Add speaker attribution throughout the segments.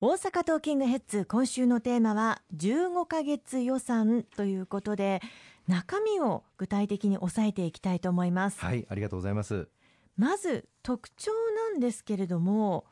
Speaker 1: 大阪トーキングヘッズ今週のテーマは15ヶ月予算ということで中身を具体的に押さえていきたいと思います。
Speaker 2: はいありがとうございます。
Speaker 1: まず特徴なんですけれども、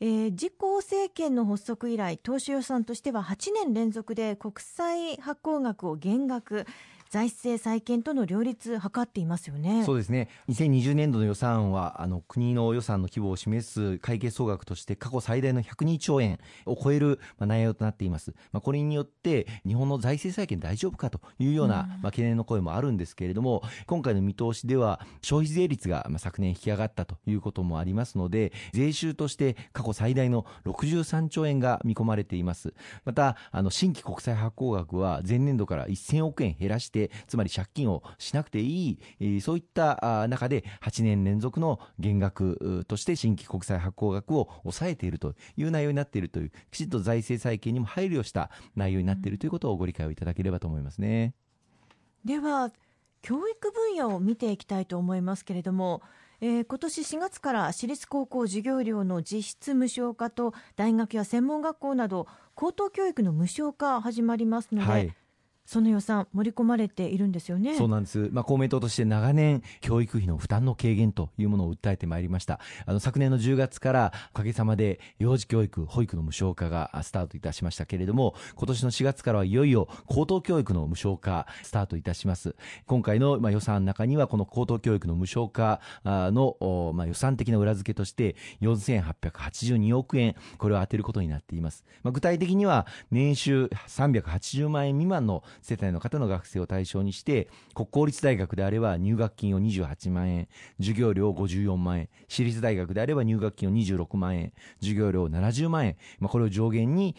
Speaker 1: えー、自公政権の発足以来当初予算としては8年連続で国債発行額を減額財政再建との両立図っていますよね。
Speaker 2: そうですね。2020年度の予算はあの国の予算の規模を示す会計総額として過去最大の102兆円を超える、まあ、内容となっています、まあ、これによって日本の財政再建大丈夫かというような、まあ、懸念の声もあるんですけれども今回の見通しでは消費税率が、まあ、昨年引き上がったということもありますので税収として過去最大の63兆円が見込まれています。またあの新規国債発行額は前年度から1000億円減らしてつまり借金をしなくていい、そういった中で8年連続の減額として新規国債発行額を抑えているという内容になっているという、きちんと財政再建にも配慮した内容になっているということをご理解をいただければと思いますね。
Speaker 1: では、教育分野を見ていきたいと思いますけれども、えー、今年4月から私立高校授業料の実質無償化と大学や専門学校など高等教育の無償化始まりますので、はいその予算盛り込まれているんですよね。
Speaker 2: そうなんです、まあ、公明党として長年教育費の負担の軽減というものを訴えてまいりました。あの昨年の10月からおかげさまで幼児教育保育の無償化がスタートいたしましたけれども今年の4月からはいよいよ高等教育の無償化スタートいたします。今回のまあ予算の中にはこの高等教育の無償化のまあ予算的な裏付けとして4882億円これを充てることになっています、まあ、具体的には年収380万円未満の世帯の方の学生を対象にして国公立大学であれば入学金を28万円授業料54万円私立大学であれば入学金を26万円授業料70万円、まあ、これを上限に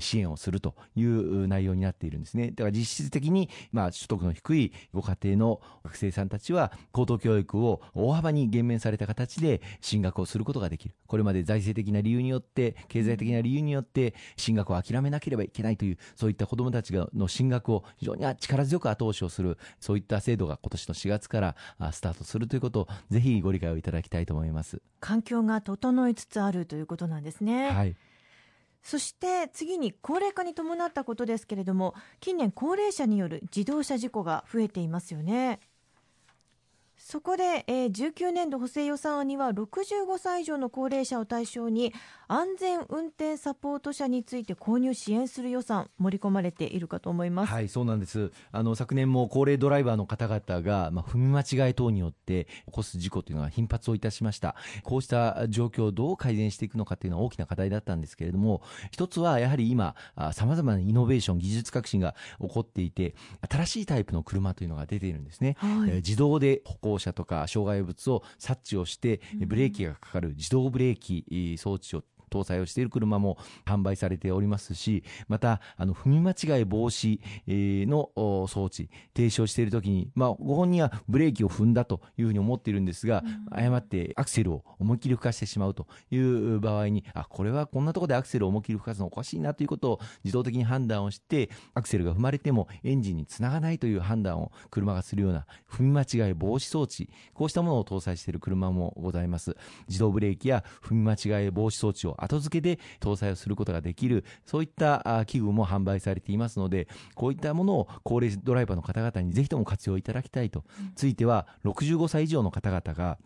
Speaker 2: 支援をするという内容になっているんですね。だから実質的に、まあ、所得の低いご家庭の学生さんたちは高等教育を大幅に減免された形で進学をすることができる。これまで財政的な理由によって経済的な理由によって進学を諦めなければいけないというそういった子どもたちの進学を非常に力強く後押しをするそういった制度が今年の4月からスタートするということをぜひご理解をいただきたいと思います。
Speaker 1: 環境が整いつつあるということなんですね。はい。そして次に高齢化に伴ったことですけれども近年高齢者による自動車事故が増えていますよねそこで、えー、19年度補正予算案には65歳以上の高齢者を対象に安全運転サポート車について購入支援する予算盛り込まれているかと思います。
Speaker 2: はいそうなんです。あの昨年も高齢ドライバーの方々が、まあ、踏み間違い等によって起こす事故というのが頻発をいたしました。こうした状況をどう改善していくのかというのは大きな課題だったんですけれども一つはやはり今さまざまなイノベーション技術革新が起こっていて新しいタイプの車というのが出ているんですね、はい、自動で歩行者とか障害物を察知をしてブレーキがかかる自動ブレーキ装置を搭載をしている車も販売されておりますし、また、あの、踏み間違い防止の装置、停止をしているときに、まあ、ご本人はブレーキを踏んだというふうに思っているんですが、うん、誤ってアクセルを思いっきり吹かしてしまうという場合に、あ、これはこんなところでアクセルを思いっきり吹かすのおかしいなということを自動的に判断をして、アクセルが踏まれてもエンジンにつながないという判断を車がするような踏み間違い防止装置、こうしたものを搭載している車もございます。自動ブレーキや踏み間違い防止装置を後付けで搭載をすることができる、そういった器具も販売されていますので、こういったものを高齢ドライバーの方々にぜひとも活用いただきたいと、ついては65歳以上の方々が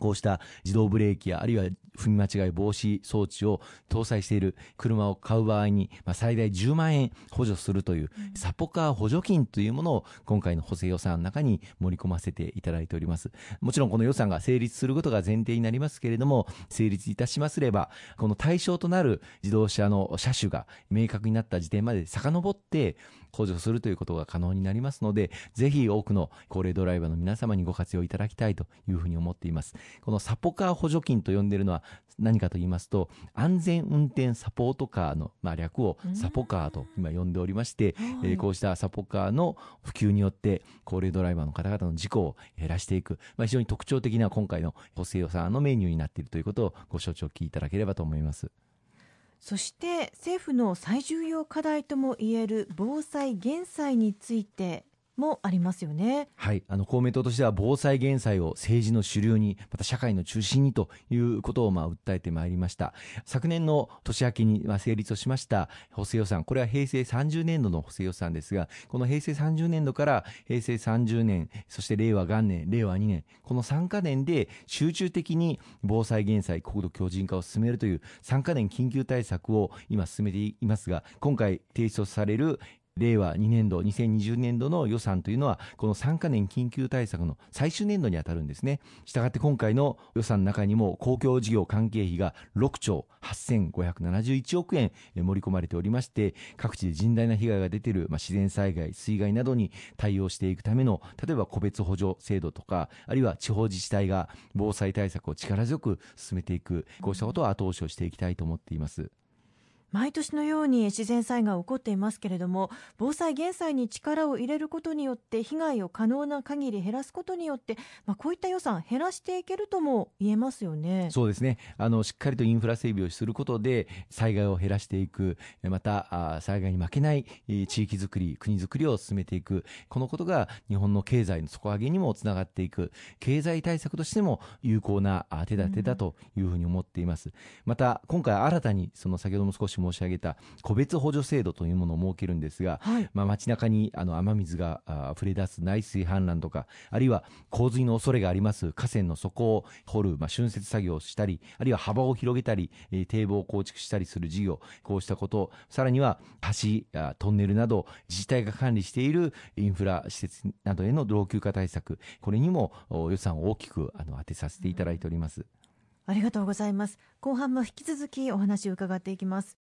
Speaker 2: こうした自動ブレーキやあるいは踏み間違い防止装置を搭載している車を買う場合に、まあ、最大10万円補助するという、サポカー補助金というものを今回の補正予算の中に盛り込ませていただいております。もちろんこの予算が成立することが前提になりますけれども、成立いたしますれば、この対象となる自動車の車種が明確になった時点まで遡って補助するということが可能になりますので、ぜひ多くの高齢ドライバーの皆様にご活用いただきたいというふうに思っています。このサポカー補助金と呼んでいるのは何かと言いますと、安全運転サポートカーの、まあ、略をサポカーと今呼んでおりまして、えー、こうしたサポカーの普及によって高齢ドライバーの方々の事故を減らしていく、まあ、非常に特徴的な今回の補正予算のメニューになっているということをご承知おきいただければと思います。
Speaker 1: そして政府の最重要課題ともいえる防災・減災についてもありますよね。
Speaker 2: はい、あの公明党としては防災減災を政治の主流に、また社会の中心にということをまあ訴えてまいりました。昨年の年明けに成立をしました補正予算、これは平成30年度の補正予算ですが、この平成30年度から平成30年、そして令和元年、令和2年、この3か年で集中的に防災減災、国土強靭化を進めるという3か年緊急対策を今進めていますが、今回提出される令和2年度、2020年度の予算というのは、この3か年緊急対策の最終年度に当たるんですね。したがって今回の予算の中にも、公共事業関係費が6兆8571億円盛り込まれておりまして、各地で甚大な被害が出ている、まあ、自然災害、水害などに対応していくための、例えば個別補助制度とか、あるいは地方自治体が防災対策を力強く進めていく、こうしたことを後押しをしていきたいと思っています。
Speaker 1: 毎年のように自然災害起こっていますけれども防災減災に力を入れることによって被害を可能な限り減らすことによって、まあ、こういった予算減らしていけるとも言えますよね。
Speaker 2: そうですね。あのしっかりとインフラ整備をすることで災害を減らしていくまた災害に負けない地域づくり国づくりを進めていく。このことが日本の経済の底上げにもつながっていく。経済対策としても有効な手立てだというふうに思っています、うん、また今回新たにその先ほども少し申し上げた個別補助制度というものを設けるんですが、はい、まあ、街中にあの雨水が溢れ出す内水氾濫とかあるいは洪水の恐れがあります河川の底を掘る、まあ、浚渫作業をしたりあるいは幅を広げたり、えー、堤防を構築したりする事業こうしたことさらには橋やトンネルなど自治体が管理しているインフラ施設などへの老朽化対策これにも予算を大きくあの当てさせていただいております。
Speaker 1: ありがとうございます。後半も引き続きお話を伺っていきます。